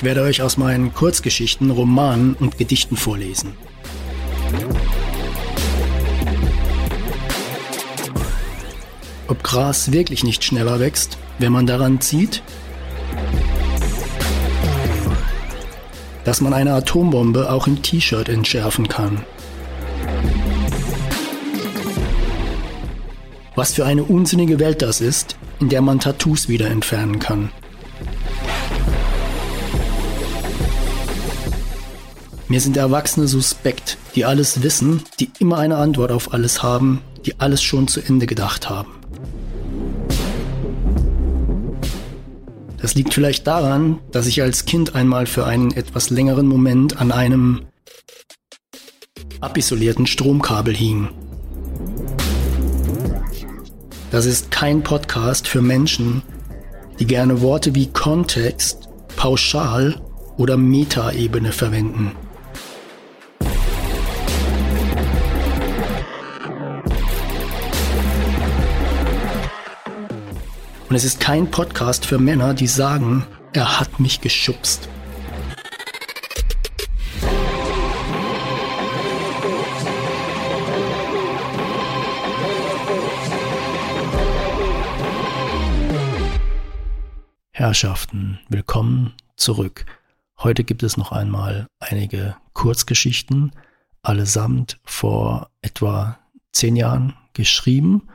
Ich werde euch aus meinen Kurzgeschichten, Romanen und Gedichten vorlesen. Ob Gras wirklich nicht schneller wächst, wenn man daran zieht? Dass man eine Atombombe auch im T-Shirt entschärfen kann. Was für eine unsinnige Welt das ist, in der man Tattoos wieder entfernen kann. Mir sind Erwachsene suspekt, die alles wissen, die immer eine Antwort auf alles haben, die alles schon zu Ende gedacht haben. Das liegt vielleicht daran, dass ich als Kind einmal für einen etwas längeren Moment an einem abisolierten Stromkabel hing. Das ist kein Podcast für Menschen, die gerne Worte wie Kontext, Pauschal oder Metaebene verwenden. Und es ist kein Podcast für Männer, die sagen, er hat mich geschubst. Herrschaften, willkommen zurück. Heute gibt es noch einmal einige Kurzgeschichten, allesamt vor etwa zehn Jahren geschrieben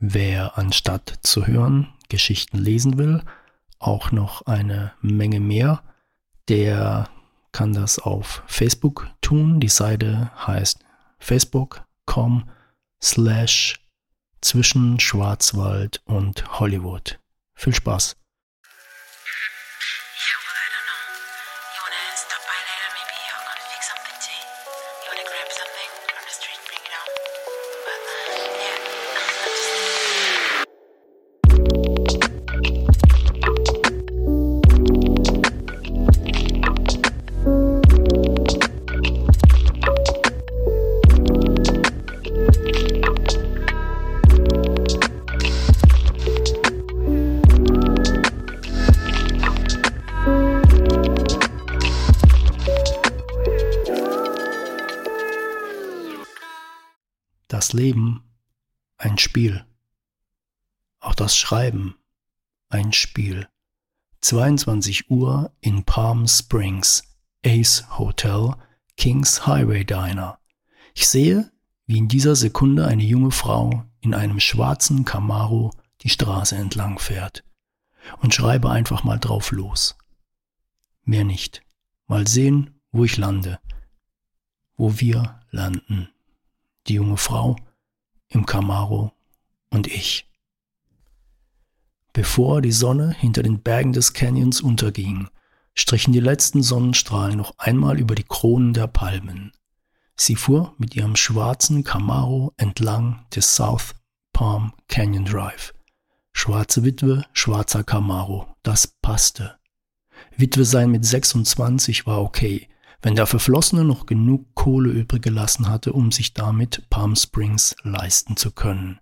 Wer anstatt zu hören Geschichten lesen will, auch noch eine Menge mehr, der kann das auf Facebook tun. Die Seite heißt facebook.com slash zwischen Schwarzwald und Hollywood. Viel Spaß! Das Leben ein Spiel. Auch das Schreiben ein Spiel. 22 Uhr in Palm Springs, Ace Hotel, Kings Highway Diner. Ich sehe, wie in dieser Sekunde eine junge Frau in einem schwarzen Camaro die Straße entlang fährt und schreibe einfach mal drauf los. Mehr nicht. Mal sehen, wo ich lande. Wo wir landen die junge Frau im Camaro und ich. Bevor die Sonne hinter den Bergen des Canyons unterging, strichen die letzten Sonnenstrahlen noch einmal über die Kronen der Palmen. Sie fuhr mit ihrem schwarzen Camaro entlang des South Palm Canyon Drive. Schwarze Witwe, schwarzer Camaro, das passte. Witwe sein mit 26 war okay, wenn der Verflossene noch genug Kohle übrig gelassen hatte, um sich damit Palm Springs leisten zu können.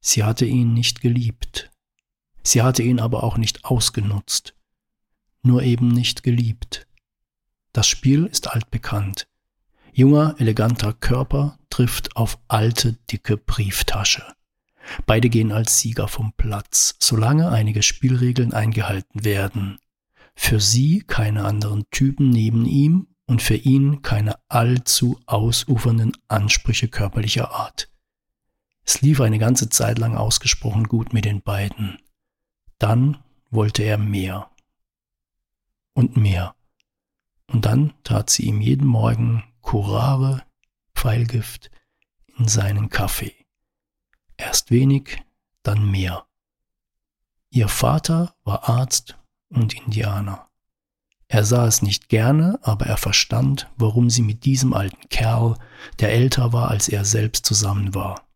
Sie hatte ihn nicht geliebt. Sie hatte ihn aber auch nicht ausgenutzt. Nur eben nicht geliebt. Das Spiel ist altbekannt. Junger, eleganter Körper trifft auf alte, dicke Brieftasche. Beide gehen als Sieger vom Platz, solange einige Spielregeln eingehalten werden. Für sie keine anderen Typen neben ihm und für ihn keine allzu ausufernden Ansprüche körperlicher Art. Es lief eine ganze Zeit lang ausgesprochen gut mit den beiden. Dann wollte er mehr. Und mehr. Und dann tat sie ihm jeden Morgen Curare, Pfeilgift, in seinen Kaffee. Erst wenig, dann mehr. Ihr Vater war Arzt und Indianer. Er sah es nicht gerne, aber er verstand, warum sie mit diesem alten Kerl, der älter war als er selbst, zusammen war.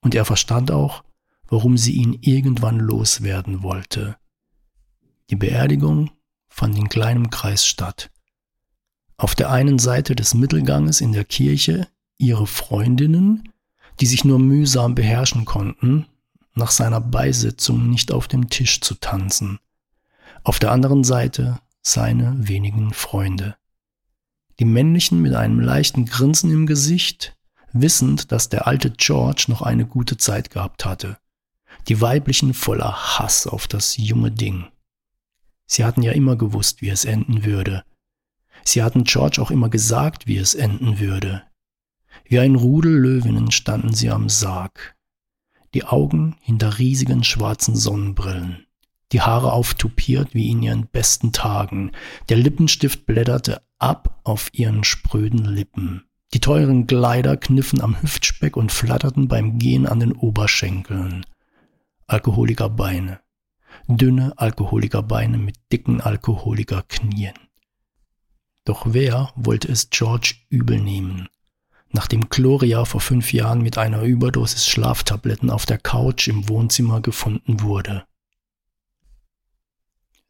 Und er verstand auch, warum sie ihn irgendwann loswerden wollte. Die Beerdigung fand in kleinem Kreis statt. Auf der einen Seite des Mittelganges in der Kirche ihre Freundinnen, die sich nur mühsam beherrschen konnten, nach seiner Beisitzung nicht auf dem Tisch zu tanzen. Auf der anderen Seite seine wenigen Freunde. Die männlichen mit einem leichten Grinsen im Gesicht, wissend, dass der alte George noch eine gute Zeit gehabt hatte. Die weiblichen voller Hass auf das junge Ding. Sie hatten ja immer gewusst, wie es enden würde. Sie hatten George auch immer gesagt, wie es enden würde. Wie ein Rudel Löwinnen standen sie am Sarg, die Augen hinter riesigen schwarzen Sonnenbrillen, die Haare auftupiert wie in ihren besten Tagen, der Lippenstift blätterte ab auf ihren spröden Lippen. Die teuren Kleider kniffen am Hüftspeck und flatterten beim Gehen an den Oberschenkeln. Alkoholikerbeine. Dünne Alkoholikerbeine mit dicken Alkoholikerknien. Doch wer wollte es George übel nehmen? Nachdem Gloria vor fünf Jahren mit einer Überdosis Schlaftabletten auf der Couch im Wohnzimmer gefunden wurde.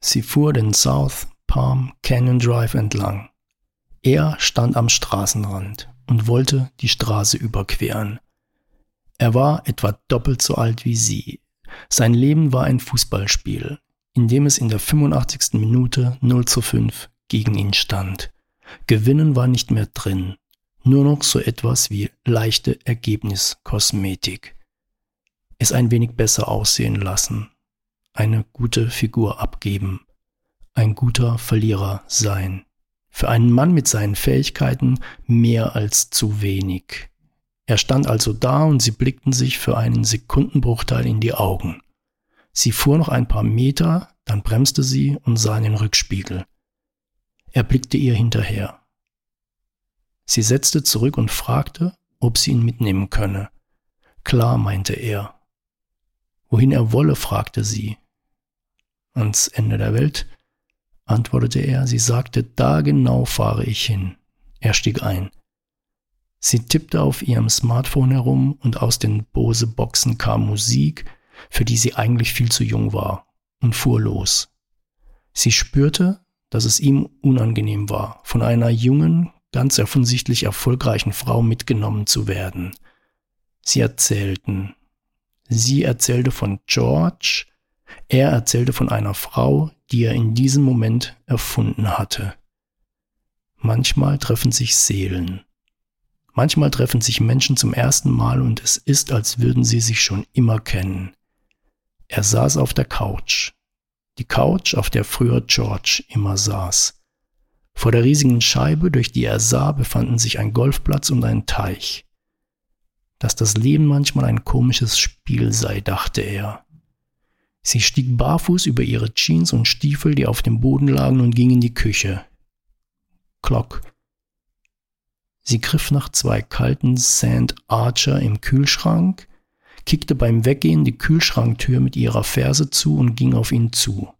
Sie fuhr den South Palm Canyon Drive entlang. Er stand am Straßenrand und wollte die Straße überqueren. Er war etwa doppelt so alt wie sie. Sein Leben war ein Fußballspiel, in dem es in der 85. Minute 0 zu 5 gegen ihn stand. Gewinnen war nicht mehr drin, nur noch so etwas wie leichte Ergebniskosmetik. Es ein wenig besser aussehen lassen, eine gute Figur abgeben, ein guter Verlierer sein. Für einen Mann mit seinen Fähigkeiten mehr als zu wenig. Er stand also da und sie blickten sich für einen Sekundenbruchteil in die Augen. Sie fuhr noch ein paar Meter, dann bremste sie und sah in den Rückspiegel. Er blickte ihr hinterher. Sie setzte zurück und fragte, ob sie ihn mitnehmen könne. Klar, meinte er. Wohin er wolle, fragte sie. Ans Ende der Welt? antwortete er, sie sagte, da genau fahre ich hin. Er stieg ein. Sie tippte auf ihrem Smartphone herum und aus den Bose-Boxen kam Musik, für die sie eigentlich viel zu jung war, und fuhr los. Sie spürte, dass es ihm unangenehm war, von einer jungen, ganz offensichtlich erfolgreichen Frau mitgenommen zu werden. Sie erzählten. Sie erzählte von George, er erzählte von einer Frau, die er in diesem Moment erfunden hatte. Manchmal treffen sich Seelen. Manchmal treffen sich Menschen zum ersten Mal und es ist, als würden sie sich schon immer kennen. Er saß auf der Couch. Die Couch, auf der früher George immer saß. Vor der riesigen Scheibe, durch die er sah, befanden sich ein Golfplatz und ein Teich. Dass das Leben manchmal ein komisches Spiel sei, dachte er. Sie stieg barfuß über ihre Jeans und Stiefel, die auf dem Boden lagen, und ging in die Küche. Klock. Sie griff nach zwei kalten Sand Archer im Kühlschrank, kickte beim Weggehen die Kühlschranktür mit ihrer Ferse zu und ging auf ihn zu.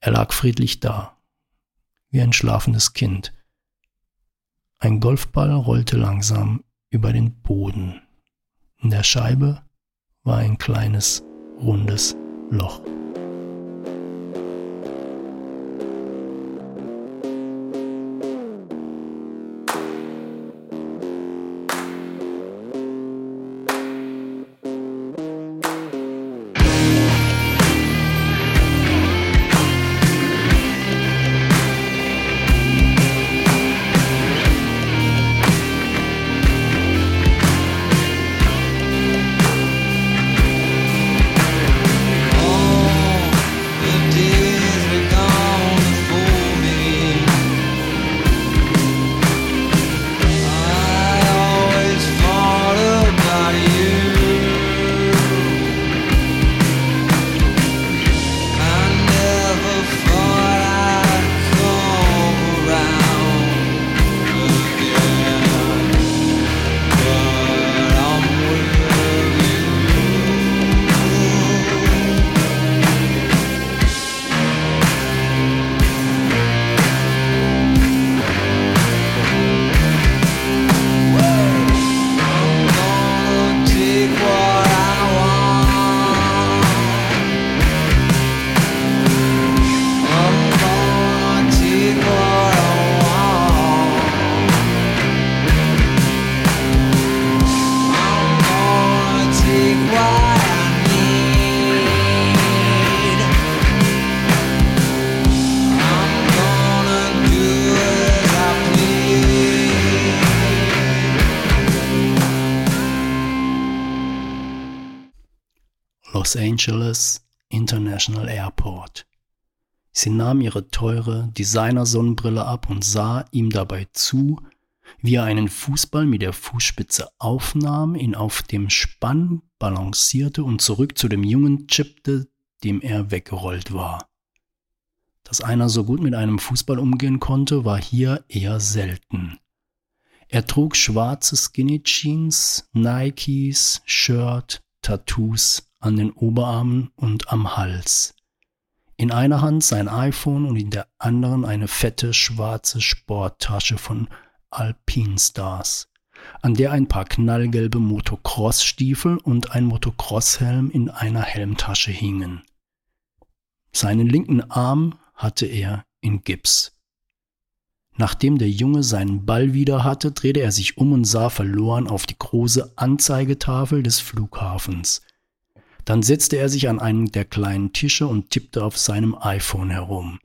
Er lag friedlich da, wie ein schlafendes Kind. Ein Golfball rollte langsam über den Boden. In der Scheibe war ein kleines, rundes Loch. Angeles International Airport. Sie nahm ihre teure Designer-Sonnenbrille ab und sah ihm dabei zu, wie er einen Fußball mit der Fußspitze aufnahm, ihn auf dem Spann balancierte und zurück zu dem Jungen chippte, dem er weggerollt war. Dass einer so gut mit einem Fußball umgehen konnte, war hier eher selten. Er trug schwarze Skinny Jeans, Nikes, Shirt, Tattoos an den Oberarmen und am Hals. In einer Hand sein iPhone und in der anderen eine fette schwarze Sporttasche von Alpine Stars, an der ein paar knallgelbe Motocross-Stiefel und ein Motocross-Helm in einer Helmtasche hingen. Seinen linken Arm hatte er in Gips. Nachdem der Junge seinen Ball wieder hatte, drehte er sich um und sah verloren auf die große Anzeigetafel des Flughafens. Dann setzte er sich an einen der kleinen Tische und tippte auf seinem iPhone herum.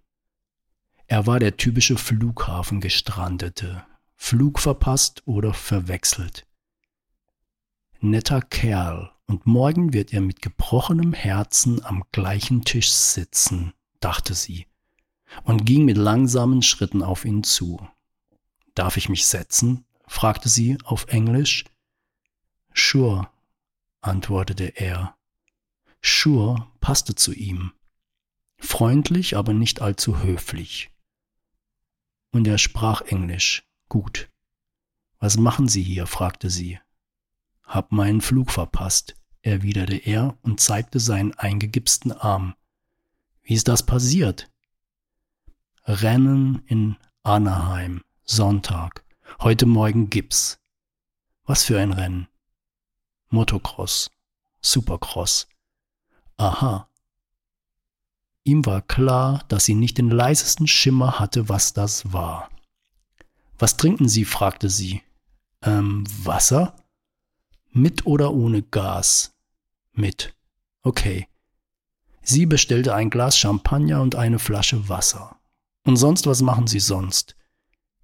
Er war der typische Flughafengestrandete. Flug verpasst oder verwechselt. Netter Kerl, und morgen wird er mit gebrochenem Herzen am gleichen Tisch sitzen, dachte sie und ging mit langsamen Schritten auf ihn zu. Darf ich mich setzen? fragte sie auf Englisch. Sure, antwortete er. Sure passte zu ihm. Freundlich, aber nicht allzu höflich. Und er sprach Englisch. Gut. Was machen Sie hier? fragte sie. Hab meinen Flug verpasst, erwiderte er und zeigte seinen eingegipsten Arm. Wie ist das passiert? Rennen in Anaheim, Sonntag. Heute Morgen Gips. Was für ein Rennen? Motocross, Supercross. Aha. Ihm war klar, dass sie nicht den leisesten Schimmer hatte, was das war. Was trinken Sie? fragte sie. Ähm, Wasser? Mit oder ohne Gas? Mit. Okay. Sie bestellte ein Glas Champagner und eine Flasche Wasser. Und sonst, was machen Sie sonst?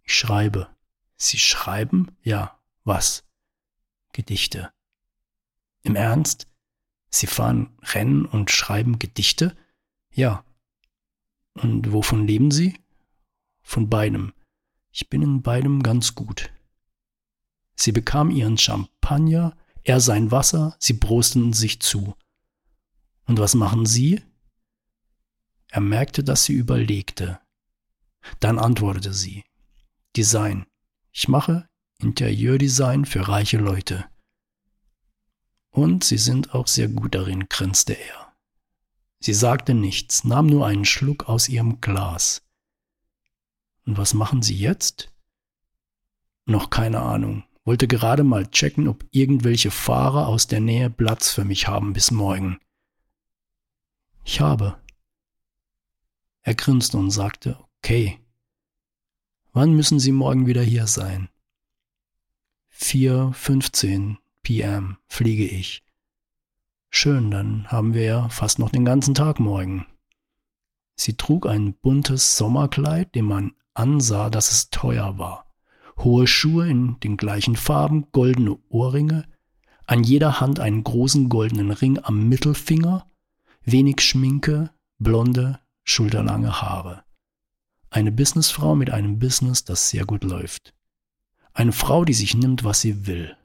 Ich schreibe. Sie schreiben? Ja. Was? Gedichte. Im Ernst? Sie fahren Rennen und schreiben Gedichte? Ja. Und wovon leben Sie? Von beidem. Ich bin in beidem ganz gut. Sie bekam ihren Champagner, er sein Wasser, sie prosteten sich zu. Und was machen Sie? Er merkte, dass sie überlegte. Dann antwortete sie. Design. Ich mache Interieurdesign für reiche Leute. Und Sie sind auch sehr gut darin, grinste er. Sie sagte nichts, nahm nur einen Schluck aus ihrem Glas. Und was machen Sie jetzt? Noch keine Ahnung. Wollte gerade mal checken, ob irgendwelche Fahrer aus der Nähe Platz für mich haben bis morgen. Ich habe. Er grinste und sagte, Okay. Wann müssen Sie morgen wieder hier sein? 4.15 p.m. fliege ich. Schön, dann haben wir ja fast noch den ganzen Tag morgen. Sie trug ein buntes Sommerkleid, dem man ansah, dass es teuer war. Hohe Schuhe in den gleichen Farben, goldene Ohrringe, an jeder Hand einen großen goldenen Ring am Mittelfinger, wenig Schminke, blonde, schulterlange Haare. Eine Businessfrau mit einem Business, das sehr gut läuft. Eine Frau, die sich nimmt, was sie will.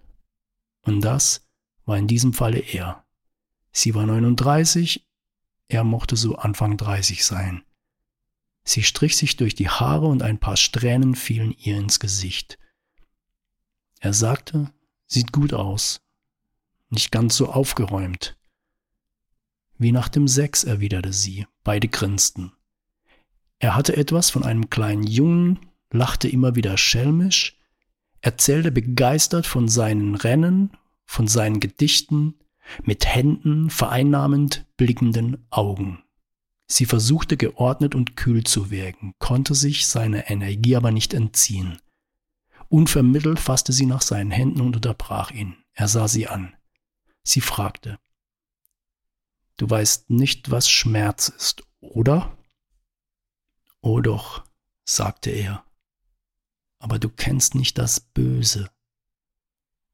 Und das war in diesem Falle er. Sie war 39, er mochte so Anfang 30 sein. Sie strich sich durch die Haare und ein paar Strähnen fielen ihr ins Gesicht. Er sagte, sieht gut aus, nicht ganz so aufgeräumt. Wie nach dem Sex, erwiderte sie, beide grinsten. Er hatte etwas von einem kleinen Jungen, lachte immer wieder schelmisch, erzählte begeistert von seinen Rennen, von seinen Gedichten, mit Händen vereinnahmend blickenden Augen. Sie versuchte geordnet und kühl zu wirken, konnte sich seiner Energie aber nicht entziehen. Unvermittelt fasste sie nach seinen Händen und unterbrach ihn. Er sah sie an. Sie fragte, Du weißt nicht, was Schmerz ist, oder? Oh doch, sagte er, aber du kennst nicht das Böse.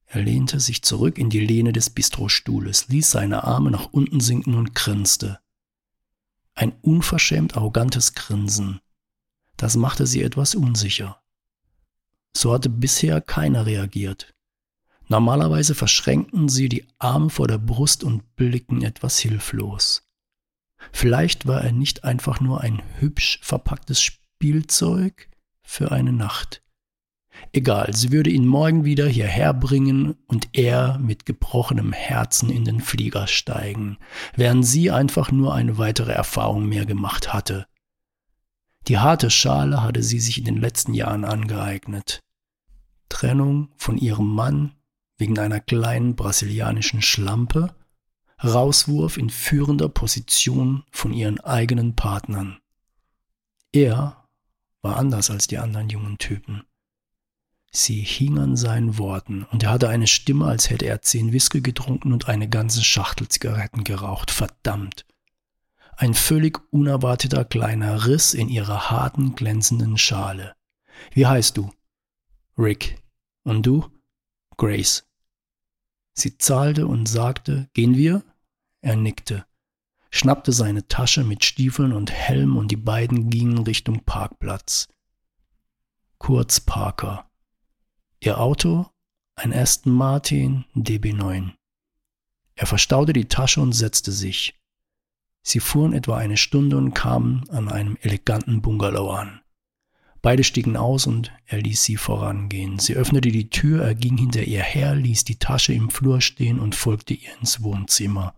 Er lehnte sich zurück in die Lehne des Bistrostuhles, ließ seine Arme nach unten sinken und grinste. Ein unverschämt arrogantes Grinsen. Das machte sie etwas unsicher. So hatte bisher keiner reagiert. Normalerweise verschränkten sie die Arme vor der Brust und blickten etwas hilflos. Vielleicht war er nicht einfach nur ein hübsch verpacktes Spielzeug für eine Nacht. Egal, sie würde ihn morgen wieder hierher bringen und er mit gebrochenem Herzen in den Flieger steigen, während sie einfach nur eine weitere Erfahrung mehr gemacht hatte. Die harte Schale hatte sie sich in den letzten Jahren angeeignet. Trennung von ihrem Mann wegen einer kleinen brasilianischen Schlampe, Rauswurf in führender Position von ihren eigenen Partnern. Er war anders als die anderen jungen Typen. Sie hing an seinen Worten, und er hatte eine Stimme, als hätte er zehn Whisky getrunken und eine ganze Schachtel Zigaretten geraucht. Verdammt. Ein völlig unerwarteter kleiner Riss in ihrer harten, glänzenden Schale. Wie heißt du? Rick. Und du? Grace. Sie zahlte und sagte, gehen wir? Er nickte, schnappte seine Tasche mit Stiefeln und Helm und die beiden gingen Richtung Parkplatz. Kurz Parker. Ihr Auto? Ein Aston Martin DB9. Er verstaute die Tasche und setzte sich. Sie fuhren etwa eine Stunde und kamen an einem eleganten Bungalow an. Beide stiegen aus und er ließ sie vorangehen. Sie öffnete die Tür, er ging hinter ihr her, ließ die Tasche im Flur stehen und folgte ihr ins Wohnzimmer.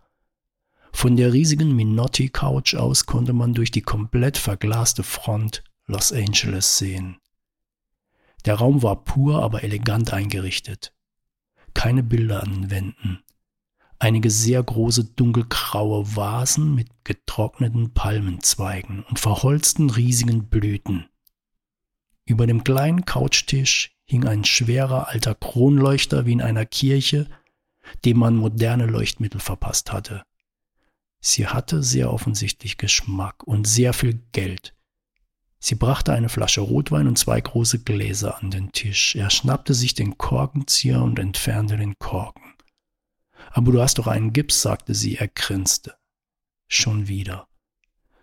Von der riesigen Minotti-Couch aus konnte man durch die komplett verglaste Front Los Angeles sehen. Der Raum war pur, aber elegant eingerichtet. Keine Bilder an den Wänden. Einige sehr große dunkelgraue Vasen mit getrockneten Palmenzweigen und verholzten riesigen Blüten. Über dem kleinen Couchtisch hing ein schwerer alter Kronleuchter wie in einer Kirche, dem man moderne Leuchtmittel verpasst hatte. Sie hatte sehr offensichtlich Geschmack und sehr viel Geld. Sie brachte eine Flasche Rotwein und zwei große Gläser an den Tisch. Er schnappte sich den Korkenzieher und entfernte den Korken. Aber du hast doch einen Gips, sagte sie, er grinste. Schon wieder.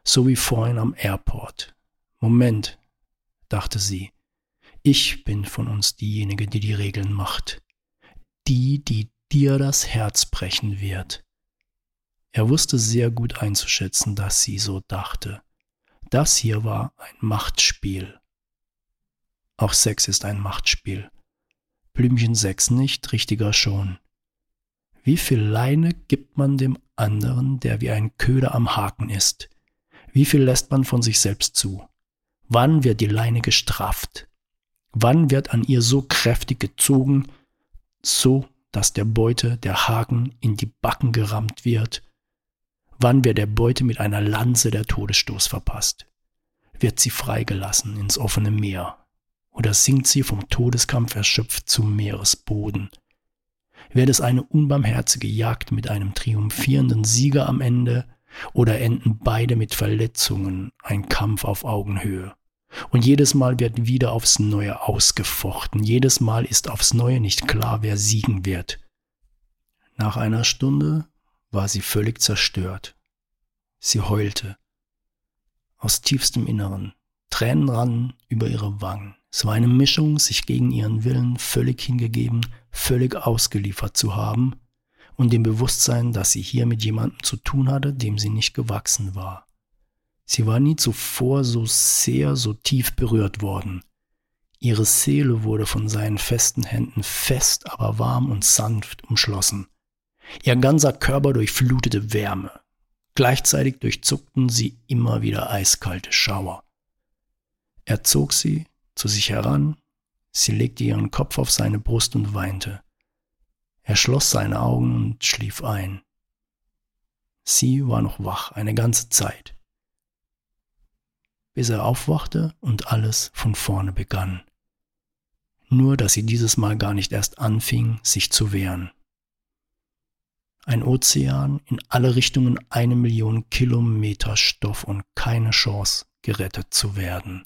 So wie vorhin am Airport. Moment, dachte sie. Ich bin von uns diejenige, die die Regeln macht. Die, die dir das Herz brechen wird. Er wusste sehr gut einzuschätzen, dass sie so dachte. Das hier war ein Machtspiel. Auch Sex ist ein Machtspiel. Blümchen 6 nicht, richtiger schon. Wie viel Leine gibt man dem anderen, der wie ein Köder am Haken ist? Wie viel lässt man von sich selbst zu? Wann wird die Leine gestrafft? Wann wird an ihr so kräftig gezogen, so dass der Beute der Haken in die Backen gerammt wird? Wann wird der Beute mit einer Lanze der Todesstoß verpasst? Wird sie freigelassen ins offene Meer? Oder sinkt sie vom Todeskampf erschöpft zum Meeresboden? Wird es eine unbarmherzige Jagd mit einem triumphierenden Sieger am Ende? Oder enden beide mit Verletzungen, ein Kampf auf Augenhöhe? Und jedes Mal wird wieder aufs Neue ausgefochten. Jedes Mal ist aufs Neue nicht klar, wer siegen wird. Nach einer Stunde war sie völlig zerstört. Sie heulte. Aus tiefstem Inneren. Tränen rannen über ihre Wangen. Es war eine Mischung, sich gegen ihren Willen völlig hingegeben, völlig ausgeliefert zu haben und dem Bewusstsein, dass sie hier mit jemandem zu tun hatte, dem sie nicht gewachsen war. Sie war nie zuvor so sehr, so tief berührt worden. Ihre Seele wurde von seinen festen Händen fest, aber warm und sanft umschlossen. Ihr ganzer Körper durchflutete Wärme. Gleichzeitig durchzuckten sie immer wieder eiskalte Schauer. Er zog sie zu sich heran, sie legte ihren Kopf auf seine Brust und weinte. Er schloss seine Augen und schlief ein. Sie war noch wach eine ganze Zeit bis er aufwachte und alles von vorne begann. Nur dass sie dieses Mal gar nicht erst anfing, sich zu wehren. Ein Ozean, in alle Richtungen eine Million Kilometer Stoff und keine Chance, gerettet zu werden.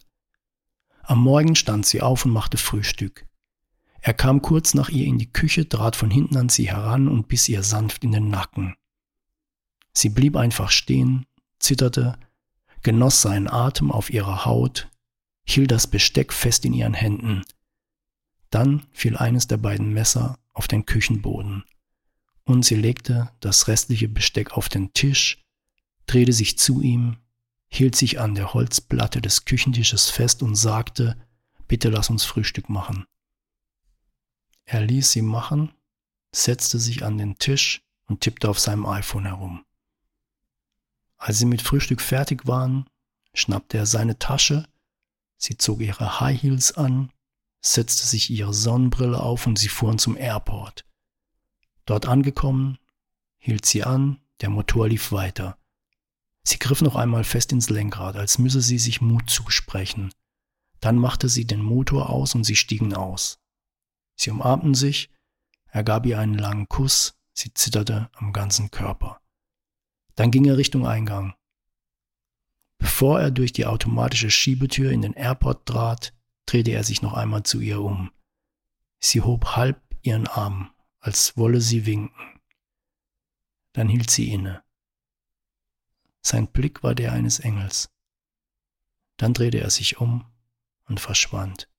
Am Morgen stand sie auf und machte Frühstück. Er kam kurz nach ihr in die Küche, trat von hinten an sie heran und biss ihr sanft in den Nacken. Sie blieb einfach stehen, zitterte, genoss seinen Atem auf ihrer Haut, hielt das Besteck fest in ihren Händen. Dann fiel eines der beiden Messer auf den Küchenboden, und sie legte das restliche Besteck auf den Tisch, drehte sich zu ihm, hielt sich an der Holzplatte des Küchentisches fest und sagte, bitte lass uns Frühstück machen. Er ließ sie machen, setzte sich an den Tisch und tippte auf seinem iPhone herum. Als sie mit Frühstück fertig waren, schnappte er seine Tasche, sie zog ihre High Heels an, setzte sich ihre Sonnenbrille auf und sie fuhren zum Airport. Dort angekommen, hielt sie an, der Motor lief weiter. Sie griff noch einmal fest ins Lenkrad, als müsse sie sich Mut zusprechen. Dann machte sie den Motor aus und sie stiegen aus. Sie umarmten sich, er gab ihr einen langen Kuss, sie zitterte am ganzen Körper. Dann ging er Richtung Eingang. Bevor er durch die automatische Schiebetür in den Airport trat, drehte er sich noch einmal zu ihr um. Sie hob halb ihren Arm, als wolle sie winken. Dann hielt sie inne. Sein Blick war der eines Engels. Dann drehte er sich um und verschwand.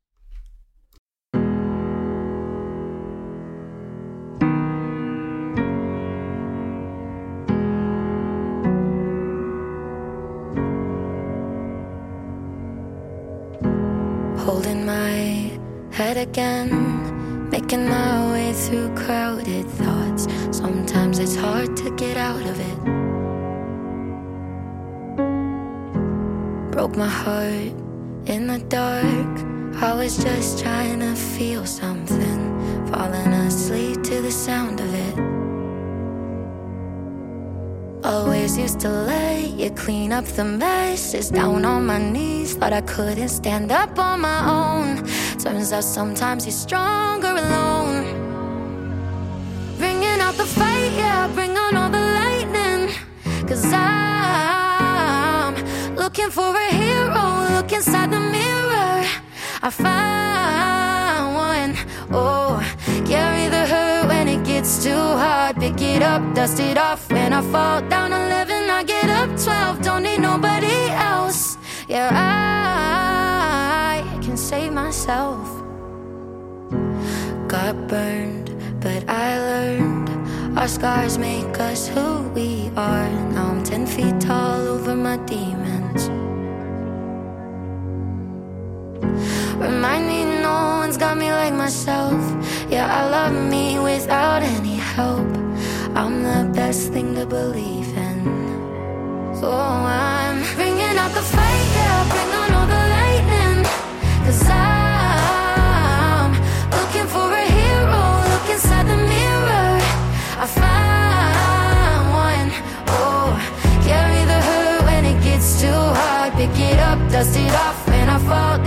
Holding my head again, making my way through crowded thoughts. Sometimes it's hard to get out of it. Broke my heart in the dark. I was just trying to feel something, falling asleep to the sound of it. Always used to lay you clean up the messes down on my knees. Thought I couldn't stand up on my own. Turns out sometimes you're stronger alone. Cause I'm looking for a hero. Look inside the mirror. I find one. Oh, carry the hurt when it gets too hard. Pick it up, dust it off. When I fall down 11, I get up 12. Don't need nobody else. Yeah, I can save myself. Got burned, but I learned. Our scars make us who we are. Now I'm 10 feet tall over my demons. Remind me no one's got me like myself. Yeah, I love me without any help. I'm the best thing to believe in. So I'm bringing out the yeah, bring on all the lightning. Cause I'm dust it off, when I fall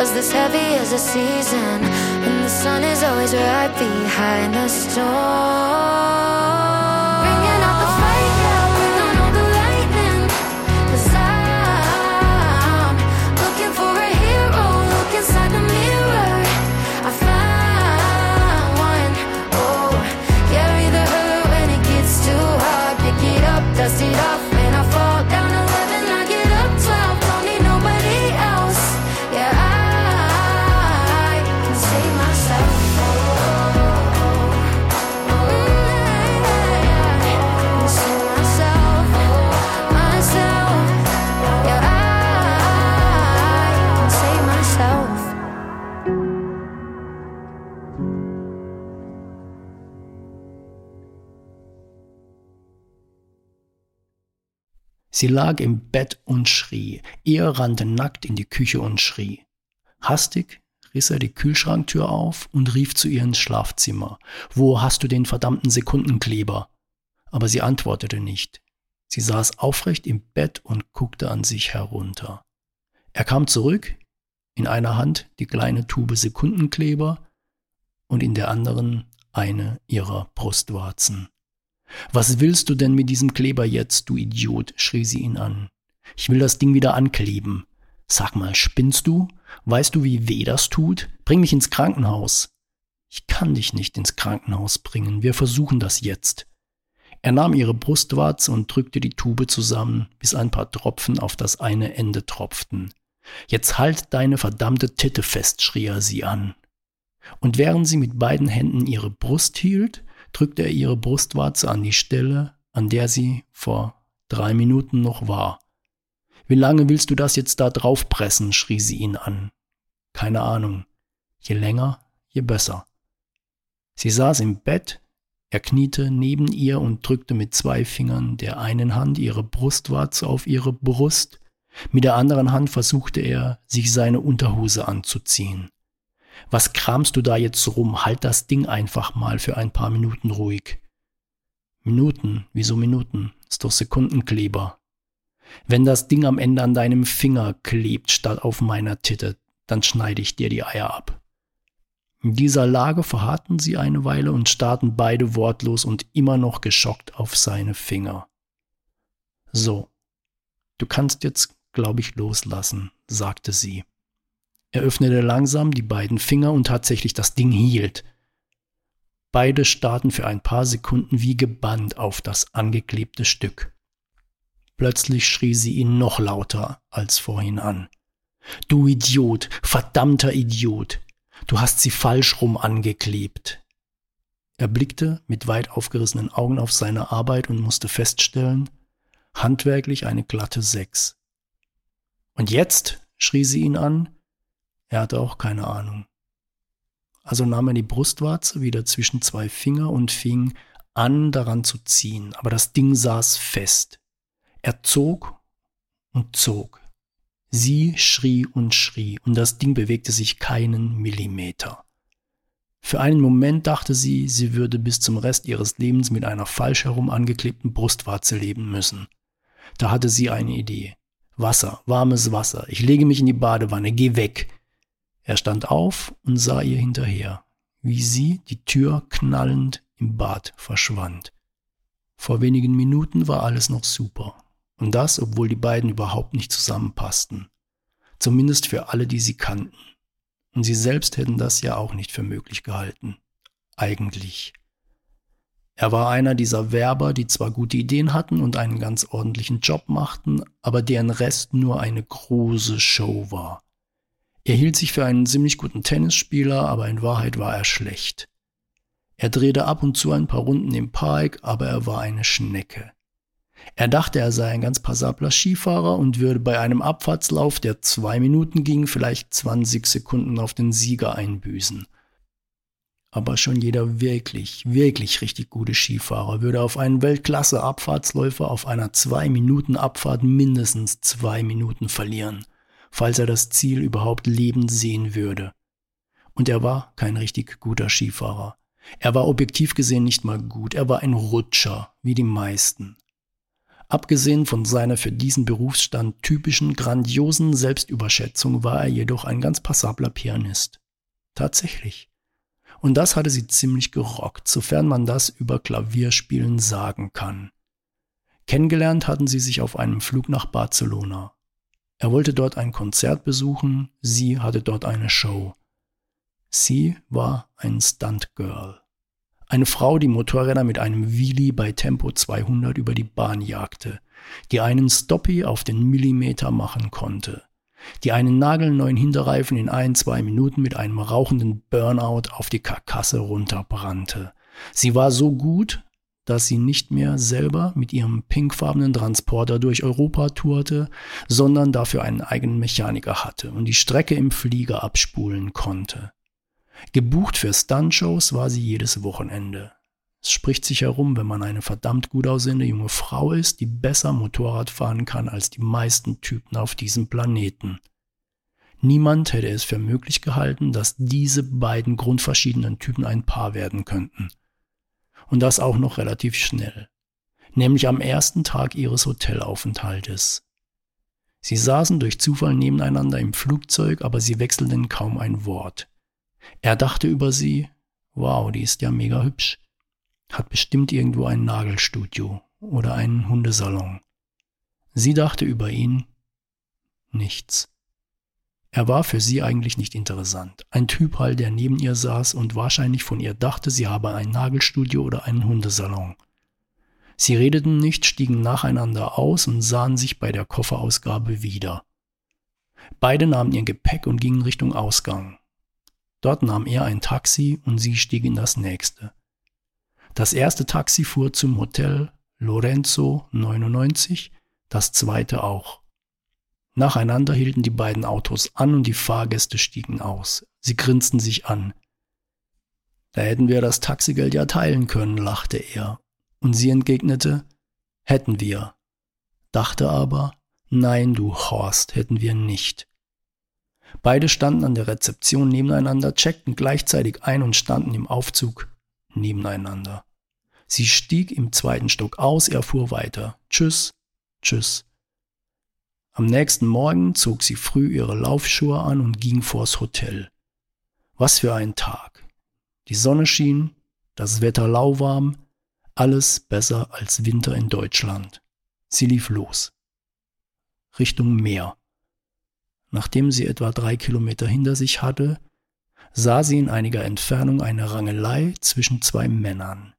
Cause this heavy is a season, and the sun is always right behind the storm. Sie lag im Bett und schrie. Er rannte nackt in die Küche und schrie. Hastig riss er die Kühlschranktür auf und rief zu ihr ins Schlafzimmer. Wo hast du den verdammten Sekundenkleber? Aber sie antwortete nicht. Sie saß aufrecht im Bett und guckte an sich herunter. Er kam zurück, in einer Hand die kleine Tube Sekundenkleber und in der anderen eine ihrer Brustwarzen. Was willst du denn mit diesem Kleber jetzt, du Idiot? schrie sie ihn an. Ich will das Ding wieder ankleben. Sag mal, spinnst du? Weißt du, wie weh das tut? Bring mich ins Krankenhaus. Ich kann dich nicht ins Krankenhaus bringen. Wir versuchen das jetzt. Er nahm ihre Brustwarze und drückte die Tube zusammen, bis ein paar Tropfen auf das eine Ende tropften. Jetzt halt deine verdammte Titte fest, schrie er sie an. Und während sie mit beiden Händen ihre Brust hielt, drückte er ihre Brustwarze an die Stelle, an der sie vor drei Minuten noch war. Wie lange willst du das jetzt da draufpressen? schrie sie ihn an. Keine Ahnung. Je länger, je besser. Sie saß im Bett, er kniete neben ihr und drückte mit zwei Fingern der einen Hand ihre Brustwarze auf ihre Brust, mit der anderen Hand versuchte er, sich seine Unterhose anzuziehen. Was kramst du da jetzt rum? Halt das Ding einfach mal für ein paar Minuten ruhig. Minuten, wieso Minuten? Ist doch Sekundenkleber. Wenn das Ding am Ende an deinem Finger klebt statt auf meiner Titte, dann schneide ich dir die Eier ab. In dieser Lage verharrten sie eine Weile und starrten beide wortlos und immer noch geschockt auf seine Finger. So, du kannst jetzt, glaube ich, loslassen, sagte sie. Er öffnete langsam die beiden Finger und tatsächlich das Ding hielt. Beide starrten für ein paar Sekunden wie gebannt auf das angeklebte Stück. Plötzlich schrie sie ihn noch lauter als vorhin an. Du Idiot, verdammter Idiot, du hast sie falsch rum angeklebt. Er blickte mit weit aufgerissenen Augen auf seine Arbeit und musste feststellen, handwerklich eine glatte Sechs. Und jetzt? schrie sie ihn an, er hatte auch keine Ahnung. Also nahm er die Brustwarze wieder zwischen zwei Finger und fing an, daran zu ziehen, aber das Ding saß fest. Er zog und zog. Sie schrie und schrie, und das Ding bewegte sich keinen Millimeter. Für einen Moment dachte sie, sie würde bis zum Rest ihres Lebens mit einer falsch herum angeklebten Brustwarze leben müssen. Da hatte sie eine Idee. Wasser, warmes Wasser. Ich lege mich in die Badewanne, geh weg. Er stand auf und sah ihr hinterher, wie sie, die Tür knallend, im Bad verschwand. Vor wenigen Minuten war alles noch super. Und das, obwohl die beiden überhaupt nicht zusammenpassten. Zumindest für alle, die sie kannten. Und sie selbst hätten das ja auch nicht für möglich gehalten. Eigentlich. Er war einer dieser Werber, die zwar gute Ideen hatten und einen ganz ordentlichen Job machten, aber deren Rest nur eine große Show war. Er hielt sich für einen ziemlich guten Tennisspieler, aber in Wahrheit war er schlecht. Er drehte ab und zu ein paar Runden im Park, aber er war eine Schnecke. Er dachte, er sei ein ganz passabler Skifahrer und würde bei einem Abfahrtslauf, der zwei Minuten ging, vielleicht 20 Sekunden auf den Sieger einbüßen. Aber schon jeder wirklich, wirklich richtig gute Skifahrer würde auf einen Weltklasse-Abfahrtsläufer auf einer zwei Minuten Abfahrt mindestens zwei Minuten verlieren falls er das Ziel überhaupt lebend sehen würde. Und er war kein richtig guter Skifahrer. Er war objektiv gesehen nicht mal gut, er war ein Rutscher, wie die meisten. Abgesehen von seiner für diesen Berufsstand typischen grandiosen Selbstüberschätzung war er jedoch ein ganz passabler Pianist. Tatsächlich. Und das hatte sie ziemlich gerockt, sofern man das über Klavierspielen sagen kann. Kennengelernt hatten sie sich auf einem Flug nach Barcelona. Er wollte dort ein Konzert besuchen, sie hatte dort eine Show. Sie war ein Stunt-Girl. Eine Frau, die Motorräder mit einem Wheelie bei Tempo 200 über die Bahn jagte, die einen Stoppie auf den Millimeter machen konnte, die einen nagelneuen Hinterreifen in ein, zwei Minuten mit einem rauchenden Burnout auf die Karkasse runterbrannte. Sie war so gut, dass sie nicht mehr selber mit ihrem pinkfarbenen Transporter durch Europa tourte, sondern dafür einen eigenen Mechaniker hatte und die Strecke im Flieger abspulen konnte. Gebucht für Stuntshows war sie jedes Wochenende. Es spricht sich herum, wenn man eine verdammt gut aussehende junge Frau ist, die besser Motorrad fahren kann als die meisten Typen auf diesem Planeten. Niemand hätte es für möglich gehalten, dass diese beiden grundverschiedenen Typen ein Paar werden könnten. Und das auch noch relativ schnell. Nämlich am ersten Tag ihres Hotelaufenthaltes. Sie saßen durch Zufall nebeneinander im Flugzeug, aber sie wechselten kaum ein Wort. Er dachte über sie, wow, die ist ja mega hübsch. Hat bestimmt irgendwo ein Nagelstudio oder einen Hundesalon. Sie dachte über ihn nichts. Er war für sie eigentlich nicht interessant. Ein Typ halt, der neben ihr saß und wahrscheinlich von ihr dachte, sie habe ein Nagelstudio oder einen Hundesalon. Sie redeten nicht, stiegen nacheinander aus und sahen sich bei der Kofferausgabe wieder. Beide nahmen ihr Gepäck und gingen Richtung Ausgang. Dort nahm er ein Taxi und sie stieg in das nächste. Das erste Taxi fuhr zum Hotel Lorenzo 99, das zweite auch. Nacheinander hielten die beiden Autos an und die Fahrgäste stiegen aus. Sie grinsten sich an. Da hätten wir das Taxigeld ja teilen können, lachte er. Und sie entgegnete, hätten wir. Dachte aber, nein, du Horst, hätten wir nicht. Beide standen an der Rezeption nebeneinander, checkten gleichzeitig ein und standen im Aufzug nebeneinander. Sie stieg im zweiten Stock aus, er fuhr weiter. Tschüss, tschüss. Am nächsten Morgen zog sie früh ihre Laufschuhe an und ging vors Hotel. Was für ein Tag. Die Sonne schien, das Wetter lauwarm, alles besser als Winter in Deutschland. Sie lief los. Richtung Meer. Nachdem sie etwa drei Kilometer hinter sich hatte, sah sie in einiger Entfernung eine Rangelei zwischen zwei Männern.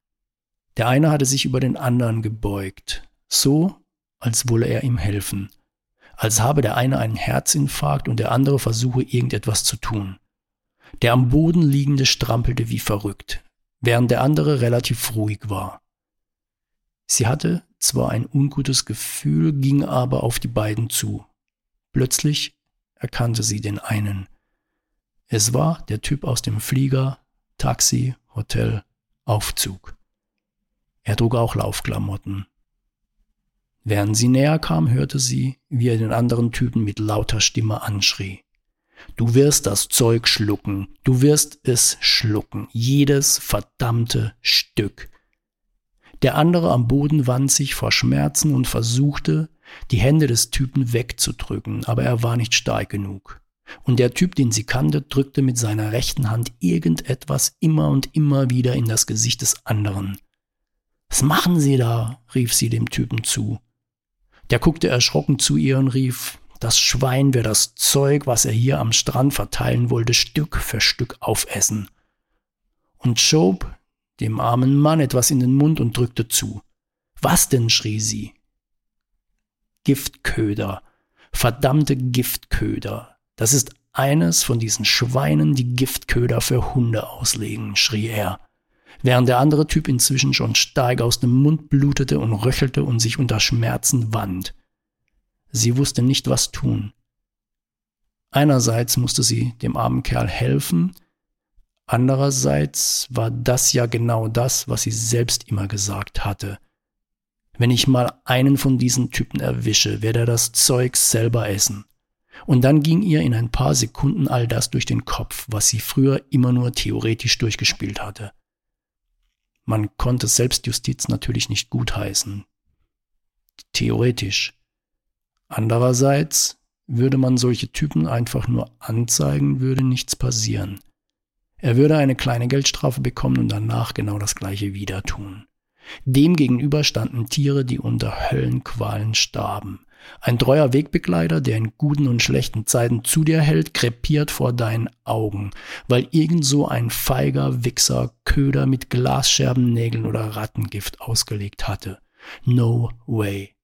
Der eine hatte sich über den anderen gebeugt, so als wolle er ihm helfen, als habe der eine einen Herzinfarkt und der andere versuche irgendetwas zu tun. Der am Boden liegende strampelte wie verrückt, während der andere relativ ruhig war. Sie hatte zwar ein ungutes Gefühl, ging aber auf die beiden zu. Plötzlich erkannte sie den einen. Es war der Typ aus dem Flieger, Taxi, Hotel, Aufzug. Er trug auch Laufklamotten. Während sie näher kam, hörte sie, wie er den anderen Typen mit lauter Stimme anschrie. Du wirst das Zeug schlucken, du wirst es schlucken, jedes verdammte Stück. Der andere am Boden wand sich vor Schmerzen und versuchte, die Hände des Typen wegzudrücken, aber er war nicht stark genug. Und der Typ, den sie kannte, drückte mit seiner rechten Hand irgendetwas immer und immer wieder in das Gesicht des anderen. Was machen Sie da? rief sie dem Typen zu. Der guckte erschrocken zu ihr und rief, das Schwein wird das Zeug, was er hier am Strand verteilen wollte, Stück für Stück aufessen. Und schob dem armen Mann etwas in den Mund und drückte zu. Was denn? schrie sie. Giftköder. Verdammte Giftköder. Das ist eines von diesen Schweinen, die Giftköder für Hunde auslegen, schrie er während der andere Typ inzwischen schon stark aus dem Mund blutete und röchelte und sich unter Schmerzen wand. Sie wusste nicht, was tun. Einerseits musste sie dem armen Kerl helfen, andererseits war das ja genau das, was sie selbst immer gesagt hatte. Wenn ich mal einen von diesen Typen erwische, werde er das Zeug selber essen. Und dann ging ihr in ein paar Sekunden all das durch den Kopf, was sie früher immer nur theoretisch durchgespielt hatte. Man konnte Selbstjustiz natürlich nicht gutheißen. Theoretisch. Andererseits würde man solche Typen einfach nur anzeigen, würde nichts passieren. Er würde eine kleine Geldstrafe bekommen und danach genau das gleiche wieder tun. Demgegenüber standen Tiere, die unter Höllenqualen starben. Ein treuer Wegbegleiter, der in guten und schlechten Zeiten zu dir hält, krepiert vor deinen Augen, weil irgend so ein feiger Wichser Köder mit Glasscherben, oder Rattengift ausgelegt hatte. No way.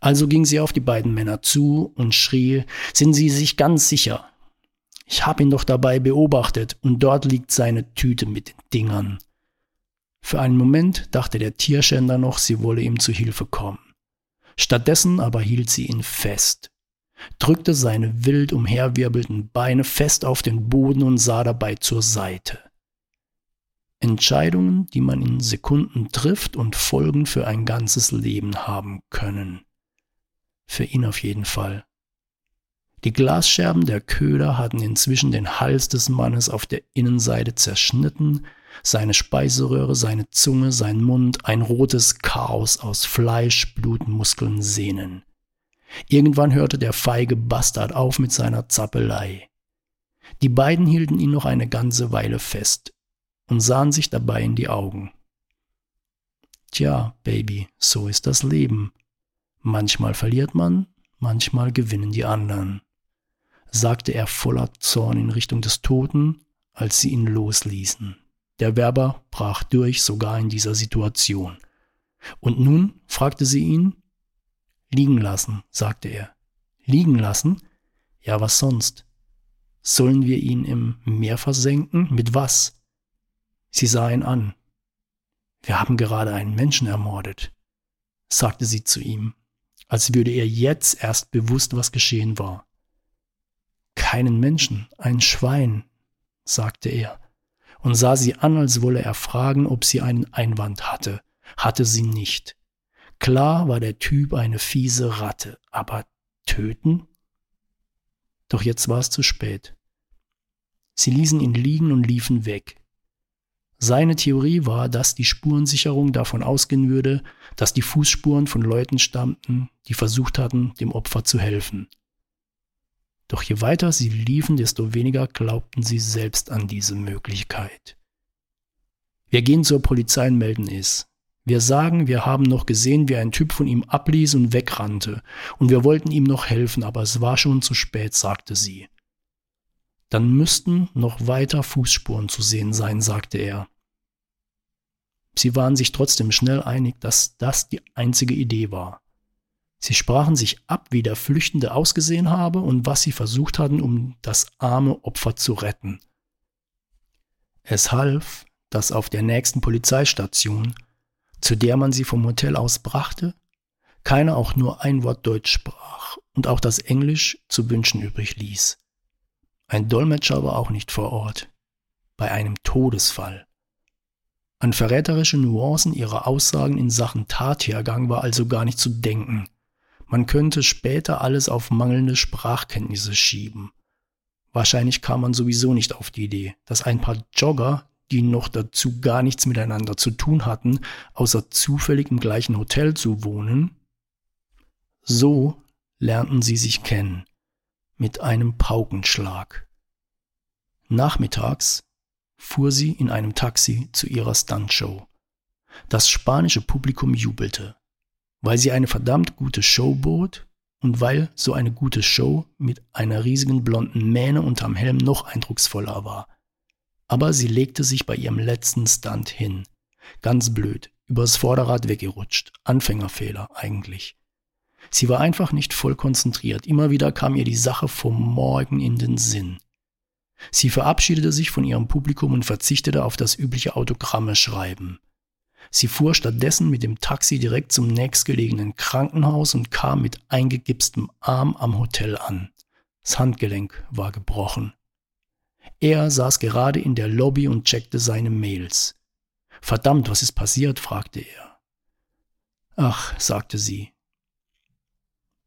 Also ging sie auf die beiden Männer zu und schrie, sind Sie sich ganz sicher? Ich hab ihn doch dabei beobachtet und dort liegt seine Tüte mit den Dingern. Für einen Moment dachte der Tierschänder noch, sie wolle ihm zu Hilfe kommen. Stattdessen aber hielt sie ihn fest, drückte seine wild umherwirbelnden Beine fest auf den Boden und sah dabei zur Seite. Entscheidungen, die man in Sekunden trifft und Folgen für ein ganzes Leben haben können. Für ihn auf jeden Fall. Die Glasscherben der Köder hatten inzwischen den Hals des Mannes auf der Innenseite zerschnitten, seine Speiseröhre, seine Zunge, sein Mund, ein rotes Chaos aus Fleisch, Blut, Muskeln, Sehnen. Irgendwann hörte der feige Bastard auf mit seiner Zappelei. Die beiden hielten ihn noch eine ganze Weile fest und sahen sich dabei in die Augen. Tja, Baby, so ist das Leben. Manchmal verliert man, manchmal gewinnen die anderen, sagte er voller Zorn in Richtung des Toten, als sie ihn losließen. Der Werber brach durch, sogar in dieser Situation. Und nun? fragte sie ihn. Liegen lassen, sagte er. Liegen lassen? Ja, was sonst? Sollen wir ihn im Meer versenken? Mit was? Sie sah ihn an. Wir haben gerade einen Menschen ermordet, sagte sie zu ihm, als würde ihr jetzt erst bewusst, was geschehen war. Keinen Menschen, ein Schwein, sagte er und sah sie an, als wolle er fragen, ob sie einen Einwand hatte. Hatte sie nicht. Klar war der Typ eine fiese Ratte, aber töten? Doch jetzt war es zu spät. Sie ließen ihn liegen und liefen weg. Seine Theorie war, dass die Spurensicherung davon ausgehen würde, dass die Fußspuren von Leuten stammten, die versucht hatten, dem Opfer zu helfen. Doch je weiter sie liefen, desto weniger glaubten sie selbst an diese Möglichkeit. Wir gehen zur Polizei und melden es. Wir sagen, wir haben noch gesehen, wie ein Typ von ihm abließ und wegrannte, und wir wollten ihm noch helfen, aber es war schon zu spät, sagte sie. Dann müssten noch weiter Fußspuren zu sehen sein, sagte er. Sie waren sich trotzdem schnell einig, dass das die einzige Idee war. Sie sprachen sich ab, wie der Flüchtende ausgesehen habe und was sie versucht hatten, um das arme Opfer zu retten. Es half, dass auf der nächsten Polizeistation, zu der man sie vom Hotel aus brachte, keiner auch nur ein Wort Deutsch sprach und auch das Englisch zu wünschen übrig ließ. Ein Dolmetscher war auch nicht vor Ort. Bei einem Todesfall. An verräterische Nuancen ihrer Aussagen in Sachen Tathergang war also gar nicht zu denken. Man könnte später alles auf mangelnde Sprachkenntnisse schieben. Wahrscheinlich kam man sowieso nicht auf die Idee, dass ein paar Jogger, die noch dazu gar nichts miteinander zu tun hatten, außer zufällig im gleichen Hotel zu wohnen. So lernten sie sich kennen, mit einem Paukenschlag. Nachmittags fuhr sie in einem Taxi zu ihrer Stuntshow. Das spanische Publikum jubelte weil sie eine verdammt gute Show bot und weil so eine gute Show mit einer riesigen blonden Mähne unterm Helm noch eindrucksvoller war. Aber sie legte sich bei ihrem letzten Stunt hin. Ganz blöd, übers Vorderrad weggerutscht. Anfängerfehler eigentlich. Sie war einfach nicht voll konzentriert. Immer wieder kam ihr die Sache vom Morgen in den Sinn. Sie verabschiedete sich von ihrem Publikum und verzichtete auf das übliche Autogramme schreiben. Sie fuhr stattdessen mit dem Taxi direkt zum nächstgelegenen Krankenhaus und kam mit eingegipstem Arm am Hotel an. Das Handgelenk war gebrochen. Er saß gerade in der Lobby und checkte seine Mails. Verdammt, was ist passiert? fragte er. Ach, sagte sie.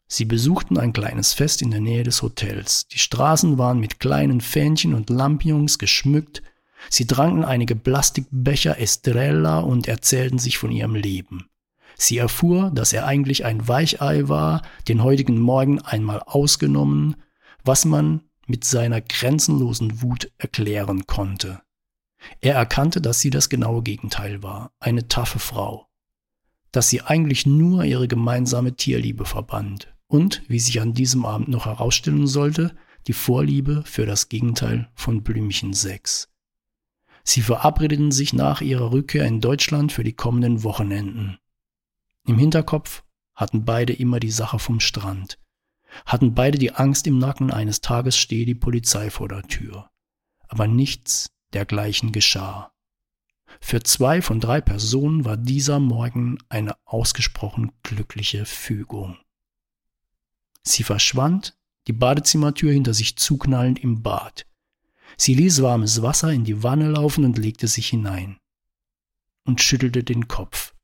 Sie besuchten ein kleines Fest in der Nähe des Hotels. Die Straßen waren mit kleinen Fähnchen und Lampions geschmückt Sie tranken einige Plastikbecher Estrella und erzählten sich von ihrem Leben. Sie erfuhr, dass er eigentlich ein Weichei war, den heutigen Morgen einmal ausgenommen, was man mit seiner grenzenlosen Wut erklären konnte. Er erkannte, dass sie das genaue Gegenteil war, eine taffe Frau, dass sie eigentlich nur ihre gemeinsame Tierliebe verband und, wie sich an diesem Abend noch herausstellen sollte, die Vorliebe für das Gegenteil von Blümchen 6. Sie verabredeten sich nach ihrer Rückkehr in Deutschland für die kommenden Wochenenden. Im Hinterkopf hatten beide immer die Sache vom Strand, hatten beide die Angst im Nacken, eines Tages stehe die Polizei vor der Tür. Aber nichts dergleichen geschah. Für zwei von drei Personen war dieser Morgen eine ausgesprochen glückliche Fügung. Sie verschwand, die Badezimmertür hinter sich zuknallend im Bad. Sie ließ warmes Wasser in die Wanne laufen und legte sich hinein und schüttelte den Kopf.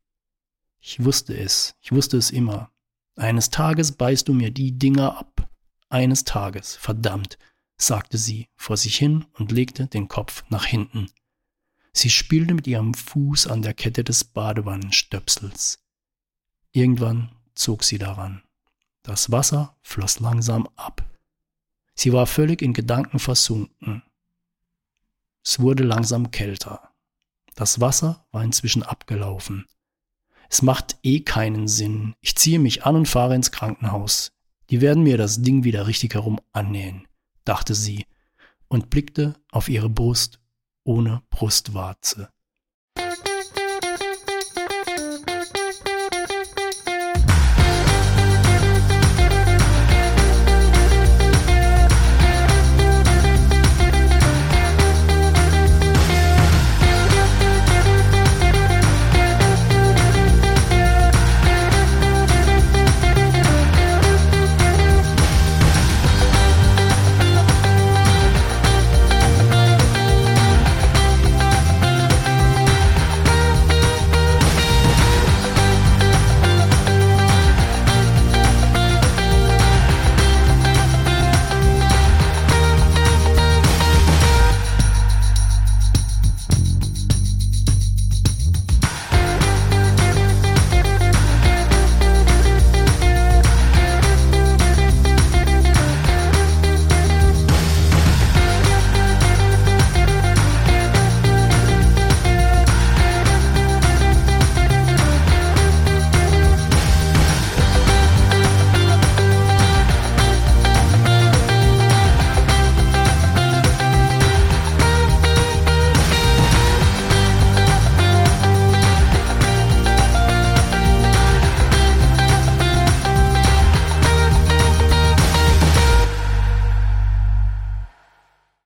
Ich wusste es, ich wusste es immer. Eines Tages beißt du mir die Dinger ab. eines Tages, verdammt, sagte sie vor sich hin und legte den Kopf nach hinten. Sie spielte mit ihrem Fuß an der Kette des Badewannenstöpsels. Irgendwann zog sie daran. Das Wasser floss langsam ab. Sie war völlig in Gedanken versunken. Es wurde langsam kälter. Das Wasser war inzwischen abgelaufen. Es macht eh keinen Sinn. Ich ziehe mich an und fahre ins Krankenhaus. Die werden mir das Ding wieder richtig herum annähen, dachte sie und blickte auf ihre Brust ohne Brustwarze.